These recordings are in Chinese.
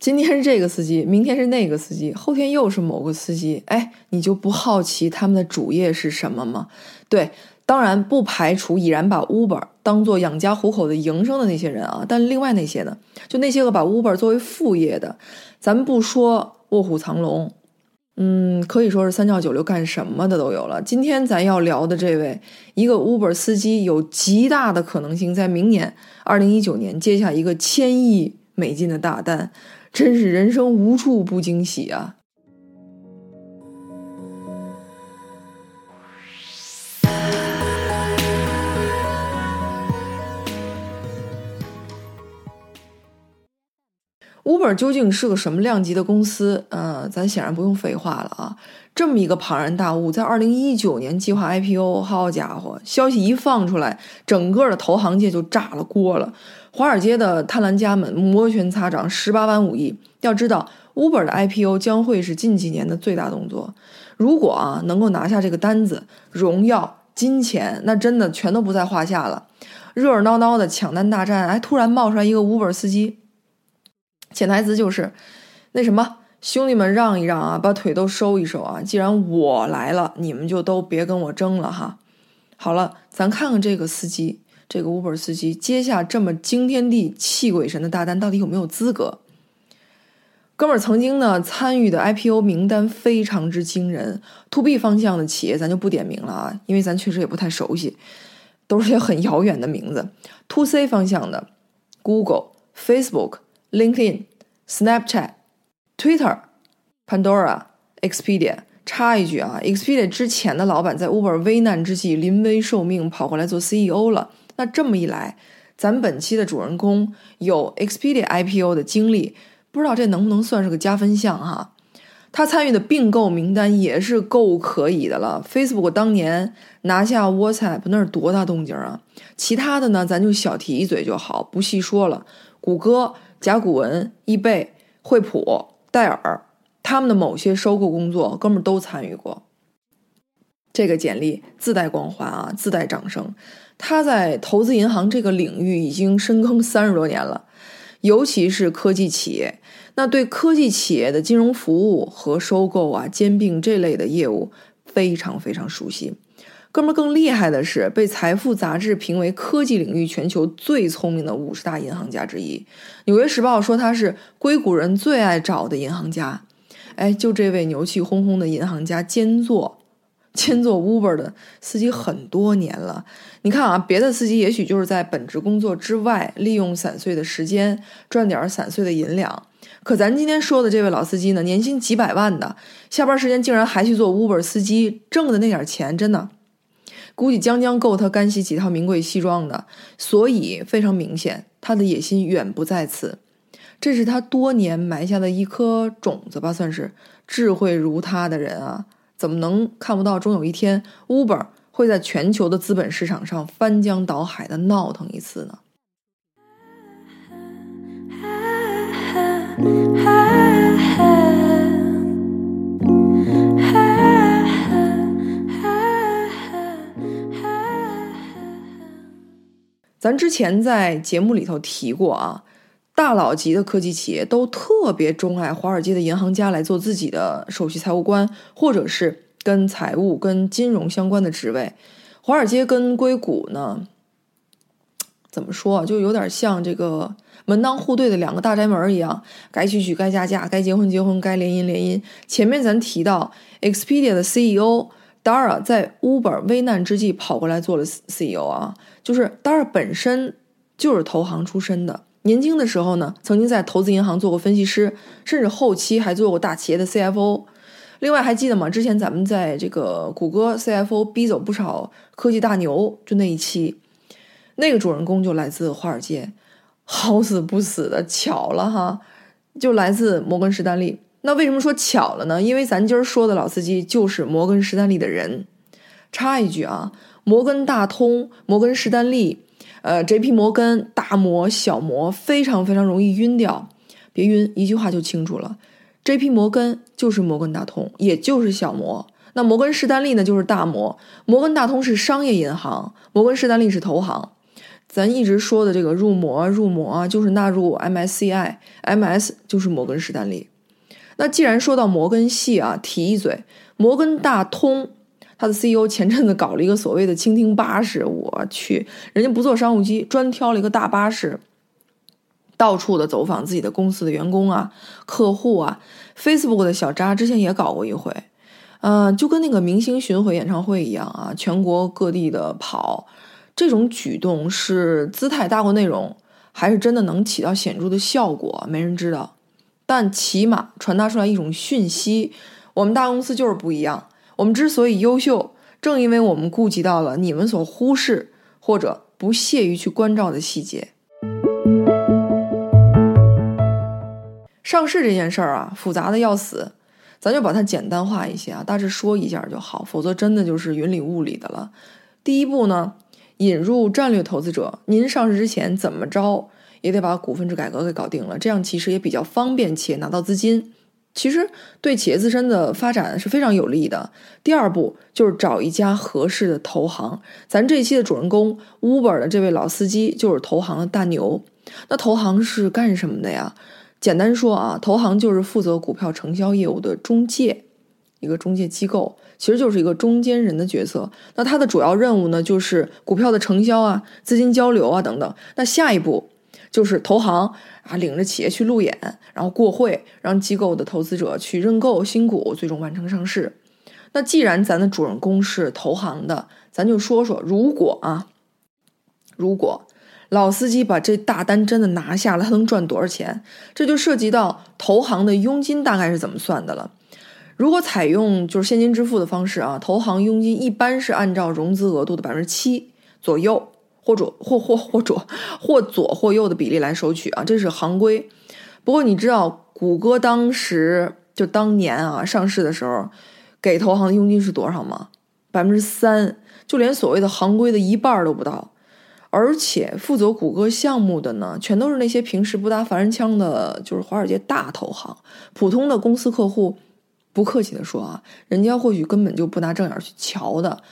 今天是这个司机，明天是那个司机，后天又是某个司机，哎，你就不好奇他们的主业是什么吗？对，当然不排除已然把 Uber 当做养家糊口的营生的那些人啊，但另外那些呢，就那些个把 Uber 作为副业的，咱们不说卧虎藏龙，嗯，可以说是三教九流干什么的都有了。今天咱要聊的这位，一个 Uber 司机，有极大的可能性在明年二零一九年接下一个千亿美金的大单。真是人生无处不惊喜啊。！Uber 究竟是个什么量级的公司？呃，咱显然不用废话了啊！这么一个庞然大物，在二零一九年计划 IPO，好家伙，消息一放出来，整个的投行界就炸了锅了。华尔街的贪婪家们摩拳擦掌，十八般武艺。要知道，Uber 的 IPO 将会是近几年的最大动作。如果啊能够拿下这个单子，荣耀、金钱那真的全都不在话下了。热热闹闹的抢单大战，哎，突然冒出来一个 Uber 司机，潜台词就是那什么，兄弟们让一让啊，把腿都收一收啊。既然我来了，你们就都别跟我争了哈。好了，咱看看这个司机。这个 Uber 司机接下这么惊天地泣鬼神的大单，到底有没有资格？哥们儿曾经呢参与的 IPO 名单非常之惊人，To B 方向的企业咱就不点名了啊，因为咱确实也不太熟悉，都是些很遥远的名字。To C 方向的，Google、Facebook、LinkedIn、Snapchat、Twitter、Pandora、Expedia。插一句啊，Expedia 之前的老板在 Uber 危难之际临危受命，跑过来做 CEO 了。那这么一来，咱本期的主人公有 Expedia IPO 的经历，不知道这能不能算是个加分项哈？他参与的并购名单也是够可以的了。Facebook 当年拿下 WhatsApp 那是多大动静啊？其他的呢，咱就小提一嘴就好，不细说了。谷歌、甲骨文、易贝、惠普、戴尔，他们的某些收购工作，哥们儿都参与过。这个简历自带光环啊，自带掌声。他在投资银行这个领域已经深耕三十多年了，尤其是科技企业，那对科技企业的金融服务和收购啊、兼并这类的业务非常非常熟悉。哥们儿更厉害的是，被《财富》杂志评为科技领域全球最聪明的五十大银行家之一，《纽约时报》说他是硅谷人最爱找的银行家。哎，就这位牛气哄哄的银行家兼做。兼做 Uber 的司机很多年了，你看啊，别的司机也许就是在本职工作之外，利用散碎的时间赚点散碎的银两。可咱今天说的这位老司机呢，年薪几百万的，下班时间竟然还去做 Uber 司机，挣的那点钱真的，估计将将够他干洗几套名贵西装的。所以非常明显，他的野心远不在此，这是他多年埋下的一颗种子吧，算是智慧如他的人啊。怎么能看不到？终有一天，Uber 会在全球的资本市场上翻江倒海的闹腾一次呢？咱之前在节目里头提过啊。大佬级的科技企业都特别钟爱华尔街的银行家来做自己的首席财务官，或者是跟财务、跟金融相关的职位。华尔街跟硅谷呢，怎么说啊？就有点像这个门当户对的两个大宅门一样，该娶娶，该嫁嫁，该结婚结婚，该联姻联姻。前面咱提到，Expedia 的 CEO Dara 在 Uber 危难之际跑过来做了 CEO 啊，就是 Dara 本身就是投行出身的。年轻的时候呢，曾经在投资银行做过分析师，甚至后期还做过大企业的 CFO。另外还记得吗？之前咱们在这个谷歌 CFO 逼走不少科技大牛，就那一期，那个主人公就来自华尔街，好死不死的巧了哈，就来自摩根士丹利。那为什么说巧了呢？因为咱今儿说的老司机就是摩根士丹利的人。插一句啊，摩根大通、摩根士丹利。呃，J.P. 摩根大摩、小摩非常非常容易晕掉，别晕，一句话就清楚了。J.P. 摩根就是摩根大通，也就是小摩。那摩根士丹利呢，就是大摩。摩根大通是商业银行，摩根士丹利是投行。咱一直说的这个入摩入摩，就是纳入 MSCI，MS 就是摩根士丹利。那既然说到摩根系啊，提一嘴，摩根大通，他的 CEO 前阵子搞了一个所谓的倾听巴士，我去，人家不坐商务机，专挑了一个大巴士，到处的走访自己的公司的员工啊、客户啊。Facebook 的小扎之前也搞过一回，嗯，就跟那个明星巡回演唱会一样啊，全国各地的跑。这种举动是姿态大过内容，还是真的能起到显著的效果？没人知道，但起码传达出来一种讯息：我们大公司就是不一样。我们之所以优秀，正因为我们顾及到了你们所忽视或者不屑于去关照的细节。上市这件事儿啊，复杂的要死，咱就把它简单化一些啊，大致说一下就好，否则真的就是云里雾里的了。第一步呢？引入战略投资者，您上市之前怎么着也得把股份制改革给搞定了，这样其实也比较方便企业拿到资金，其实对企业自身的发展是非常有利的。第二步就是找一家合适的投行，咱这一期的主人公 Uber 的这位老司机就是投行的大牛。那投行是干什么的呀？简单说啊，投行就是负责股票承销业务的中介。一个中介机构其实就是一个中间人的角色，那它的主要任务呢，就是股票的承销啊、资金交流啊等等。那下一步就是投行啊，领着企业去路演，然后过会，让机构的投资者去认购新股，最终完成上市。那既然咱的主人公是投行的，咱就说说，如果啊，如果老司机把这大单真的拿下了，他能赚多少钱？这就涉及到投行的佣金大概是怎么算的了。如果采用就是现金支付的方式啊，投行佣金一般是按照融资额度的百分之七左右，或者或或或者或左或右的比例来收取啊，这是行规。不过你知道谷歌当时就当年啊上市的时候，给投行的佣金是多少吗？百分之三，就连所谓的行规的一半都不到。而且负责谷歌项目的呢，全都是那些平时不搭凡人腔的，就是华尔街大投行，普通的公司客户。不客气的说啊，人家或许根本就不拿正眼去瞧的。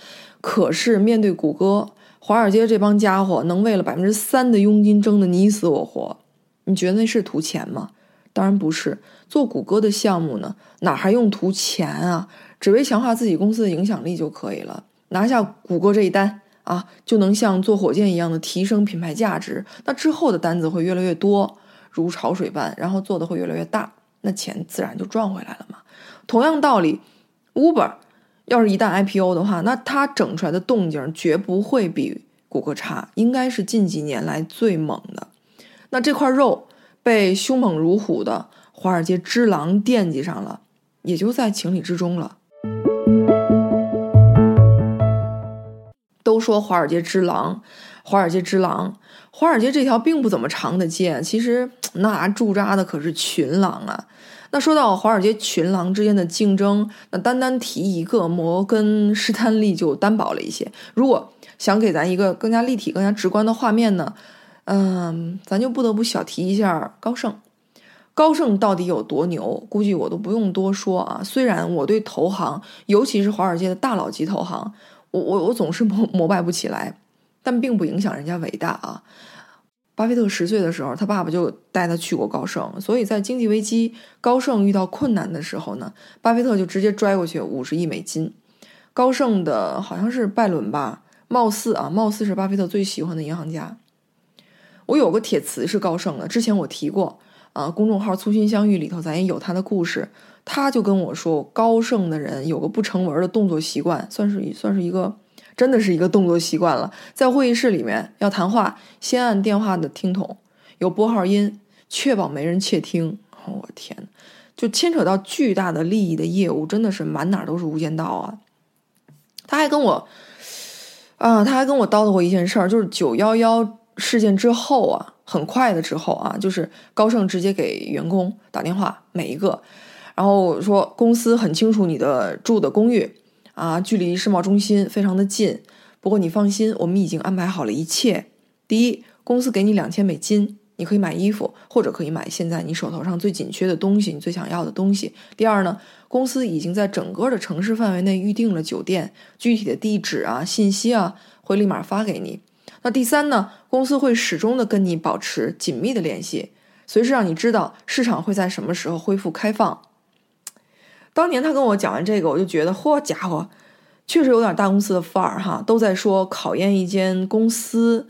可是面对谷歌、华尔街这帮家伙，能为了百分之三的佣金争得你死我活，你觉得那是图钱吗？当然不是。做谷歌的项目呢，哪还用图钱啊？只为强化自己公司的影响力就可以了。拿下谷歌这一单啊，就能像坐火箭一样的提升品牌价值。那之后的单子会越来越多，如潮水般，然后做的会越来越大，那钱自然就赚回来了嘛。同样道理，Uber 要是一旦 IPO 的话，那它整出来的动静绝不会比谷歌差，应该是近几年来最猛的。那这块肉被凶猛如虎的华尔街之狼惦记上了，也就在情理之中了。都说华尔街之狼，华尔街之狼，华尔街这条并不怎么长的街，其实那驻扎的可是群狼啊。那说到华尔街群狼之间的竞争，那单单提一个摩根士丹利就单薄了一些。如果想给咱一个更加立体、更加直观的画面呢，嗯，咱就不得不小提一下高盛。高盛到底有多牛？估计我都不用多说啊。虽然我对投行，尤其是华尔街的大佬级投行，我我我总是膜膜拜不起来，但并不影响人家伟大啊。巴菲特十岁的时候，他爸爸就带他去过高盛，所以在经济危机、高盛遇到困难的时候呢，巴菲特就直接拽过去五十亿美金。高盛的好像是拜伦吧，貌似啊，貌似是巴菲特最喜欢的银行家。我有个铁瓷是高盛的，之前我提过啊，公众号“粗心相遇”里头咱也有他的故事。他就跟我说，高盛的人有个不成文的动作习惯，算是算是一个。真的是一个动作习惯了，在会议室里面要谈话，先按电话的听筒，有拨号音，确保没人窃听。我天，就牵扯到巨大的利益的业务，真的是满哪都是无间道啊！他还跟我，啊，他还跟我叨叨过一件事儿，就是九幺幺事件之后啊，很快的之后啊，就是高盛直接给员工打电话，每一个，然后说公司很清楚你的住的公寓。啊，距离世贸中心非常的近。不过你放心，我们已经安排好了一切。第一，公司给你两千美金，你可以买衣服，或者可以买现在你手头上最紧缺的东西，你最想要的东西。第二呢，公司已经在整个的城市范围内预定了酒店，具体的地址啊、信息啊会立马发给你。那第三呢，公司会始终的跟你保持紧密的联系，随时让你知道市场会在什么时候恢复开放。当年他跟我讲完这个，我就觉得，嚯家伙，确实有点大公司的范儿哈，都在说考验一间公司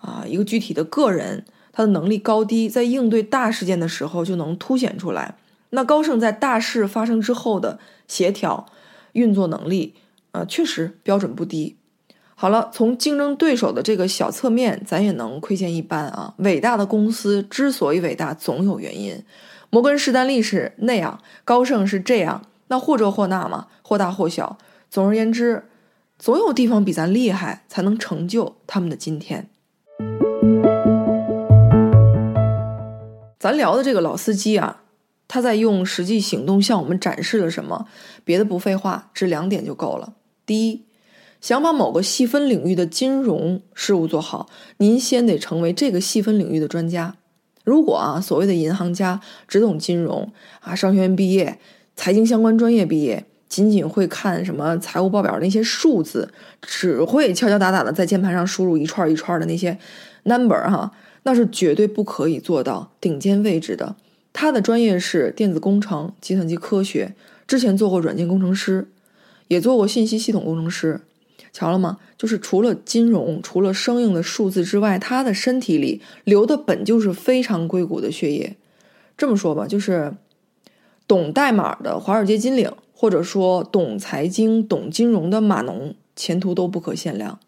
啊，一个具体的个人他的能力高低，在应对大事件的时候就能凸显出来。那高盛在大事发生之后的协调运作能力，呃，确实标准不低。好了，从竞争对手的这个小侧面，咱也能窥见一斑啊。伟大的公司之所以伟大，总有原因。摩根士丹利是那样，高盛是这样，那或这或那嘛，或大或小。总而言之，总有地方比咱厉害，才能成就他们的今天。咱聊的这个老司机啊。他在用实际行动向我们展示了什么？别的不废话，这两点就够了。第一，想把某个细分领域的金融事务做好，您先得成为这个细分领域的专家。如果啊，所谓的银行家只懂金融啊，商学院毕业，财经相关专业毕业，仅仅会看什么财务报表那些数字，只会敲敲打打的在键盘上输入一串一串的那些 number 哈，那是绝对不可以做到顶尖位置的。他的专业是电子工程、计算机科学，之前做过软件工程师，也做过信息系统工程师。瞧了吗？就是除了金融、除了生硬的数字之外，他的身体里流的本就是非常硅谷的血液。这么说吧，就是懂代码的华尔街金领，或者说懂财经、懂金融的码农，前途都不可限量。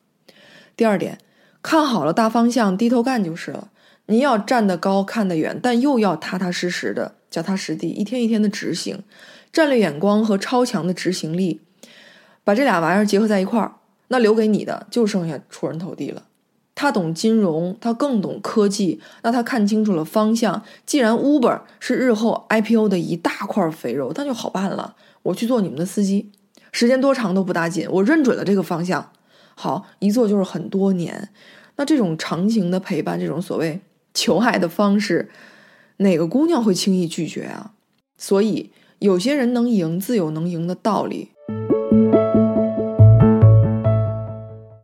第二点，看好了大方向，低头干就是了。你要站得高，看得远，但又要踏踏实实的、脚踏实地，一天一天的执行，战略眼光和超强的执行力，把这俩玩意儿结合在一块儿，那留给你的就剩下出人头地了。他懂金融，他更懂科技，那他看清楚了方向。既然 Uber 是日后 IPO 的一大块肥肉，那就好办了。我去做你们的司机，时间多长都不打紧，我认准了这个方向，好一做就是很多年。那这种长情的陪伴，这种所谓。求爱的方式，哪个姑娘会轻易拒绝啊？所以有些人能赢，自有能赢的道理。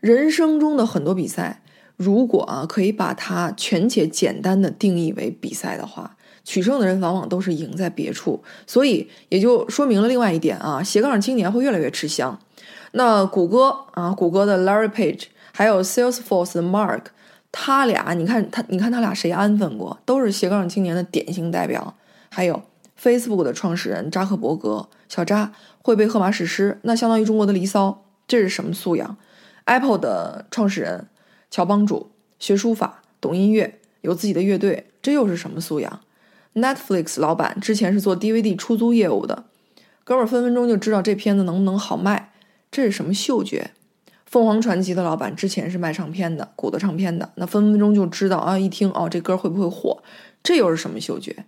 人生中的很多比赛，如果啊可以把它全且简单的定义为比赛的话，取胜的人往往都是赢在别处。所以也就说明了另外一点啊，斜杠青年会越来越吃香。那谷歌啊，谷歌的 Larry Page，还有 Salesforce 的 Mark。他俩，你看他，你看他俩谁安分过？都是斜杠青年的典型代表。还有 Facebook 的创始人扎克伯格，小扎会背荷马史诗，那相当于中国的《离骚》，这是什么素养？Apple 的创始人乔帮主学书法，懂音乐，有自己的乐队，这又是什么素养？Netflix 老板之前是做 DVD 出租业务的，哥们儿分分钟就知道这片子能不能好卖，这是什么嗅觉？凤凰传奇的老板之前是卖唱片的，鼓的唱片的，那分分钟就知道啊，一听哦，这歌会不会火？这又是什么嗅觉？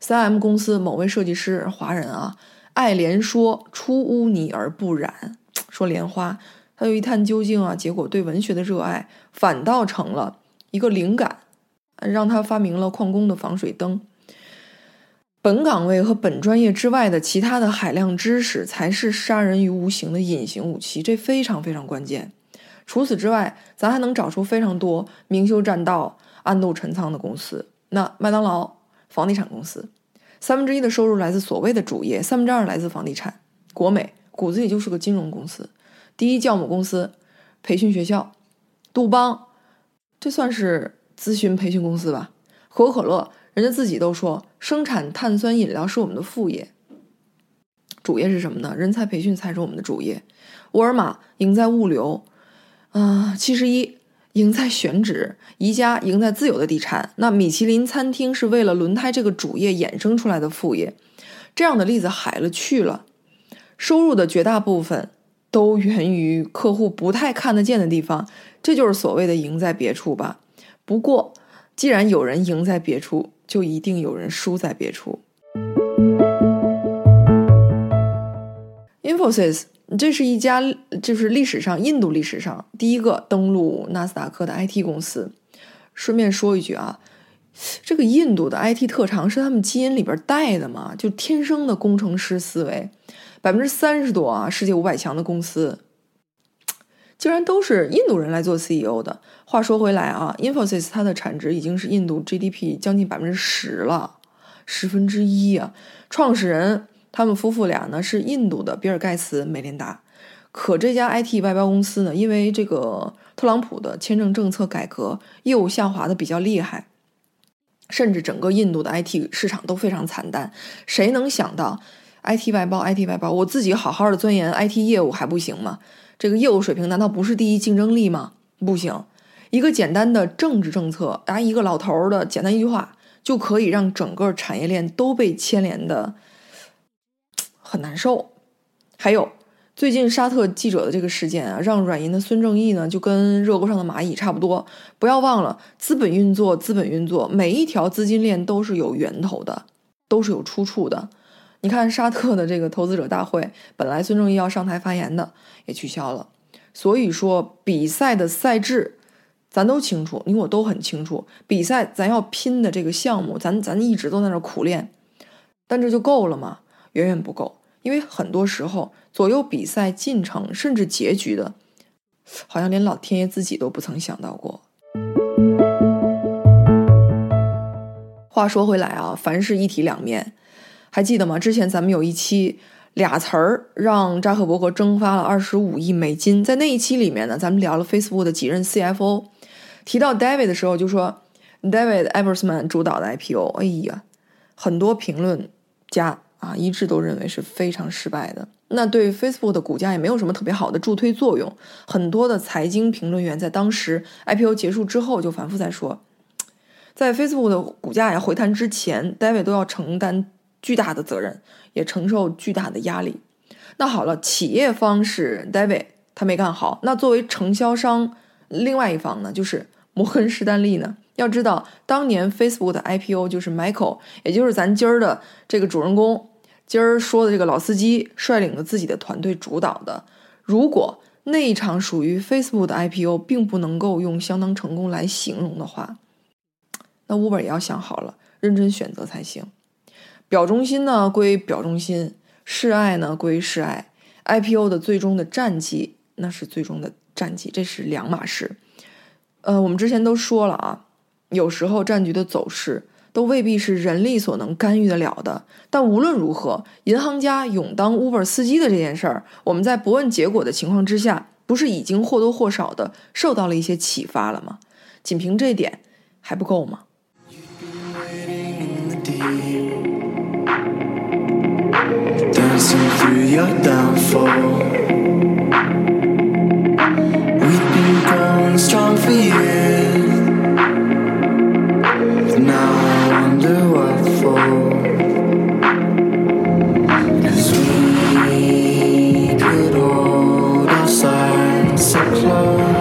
三 M 公司某位设计师，华人啊，爱莲说出污泥而不染，说莲花，他又一探究竟啊，结果对文学的热爱反倒成了一个灵感，让他发明了矿工的防水灯。本岗位和本专业之外的其他的海量知识，才是杀人于无形的隐形武器，这非常非常关键。除此之外，咱还能找出非常多明修栈道、暗度陈仓的公司。那麦当劳，房地产公司，三分之一的收入来自所谓的主业，三分之二来自房地产。国美骨子里就是个金融公司。第一教母公司，培训学校，杜邦，这算是咨询培训公司吧？可口可乐。人家自己都说，生产碳酸饮料是我们的副业，主业是什么呢？人才培训才是我们的主业。沃尔玛赢在物流，啊，七十一赢在选址，宜家赢在自有的地产。那米其林餐厅是为了轮胎这个主业衍生出来的副业，这样的例子海了去了。收入的绝大部分都源于客户不太看得见的地方，这就是所谓的赢在别处吧。不过，既然有人赢在别处，就一定有人输在别处。Infosys，这是一家就是历史上印度历史上第一个登陆纳斯达克的 IT 公司。顺便说一句啊，这个印度的 IT 特长是他们基因里边带的嘛，就天生的工程师思维，百分之三十多啊，世界五百强的公司。竟然都是印度人来做 CEO 的。话说回来啊，Infosys 它的产值已经是印度 GDP 将近百分之十了，十分之一啊。创始人他们夫妇俩呢是印度的比尔盖茨、梅琳达。可这家 IT 外包公司呢，因为这个特朗普的签证政策改革，业务下滑的比较厉害，甚至整个印度的 IT 市场都非常惨淡。谁能想到 IT 外包，IT 外包，我自己好好的钻研 IT 业务还不行吗？这个业务水平难道不是第一竞争力吗？不行，一个简单的政治政策，啊，一个老头儿的简单一句话，就可以让整个产业链都被牵连的很难受。还有。最近沙特记者的这个事件啊，让软银的孙正义呢就跟热锅上的蚂蚁差不多。不要忘了，资本运作，资本运作，每一条资金链都是有源头的，都是有出处的。你看沙特的这个投资者大会，本来孙正义要上台发言的，也取消了。所以说，比赛的赛制，咱都清楚，你我都很清楚。比赛咱要拼的这个项目，咱咱一直都在那苦练，但这就够了吗？远远不够。因为很多时候，左右比赛进程甚至结局的，好像连老天爷自己都不曾想到过。话说回来啊，凡事一体两面，还记得吗？之前咱们有一期俩词儿让扎克伯格蒸发了二十五亿美金，在那一期里面呢，咱们聊了 Facebook 的几任 CFO，提到 David 的时候就说 David Ebersman 主导的 IPO，哎呀，很多评论家。啊，一致都认为是非常失败的。那对 Facebook 的股价也没有什么特别好的助推作用。很多的财经评论员在当时 IPO 结束之后就反复在说，在 Facebook 的股价呀回弹之前，David 都要承担巨大的责任，也承受巨大的压力。那好了，企业方是 David，他没干好。那作为承销商，另外一方呢，就是摩根士丹利呢？要知道，当年 Facebook 的 IPO 就是 Michael，也就是咱今儿的这个主人公。今儿说的这个老司机率领着自己的团队主导的，如果那一场属于 Facebook 的 IPO 并不能够用相当成功来形容的话，那 Uber 也要想好了，认真选择才行。表忠心呢归表忠心，示爱呢归示爱，IPO 的最终的战绩那是最终的战绩，这是两码事。呃，我们之前都说了啊，有时候战局的走势。都未必是人力所能干预得了的。但无论如何，银行家勇当 Uber 司机的这件事儿，我们在不问结果的情况之下，不是已经或多或少的受到了一些启发了吗？仅凭这点还不够吗 passing through your downfall. We've been growing strong for years. Now I wonder what for. Cause we could hold our signs so close.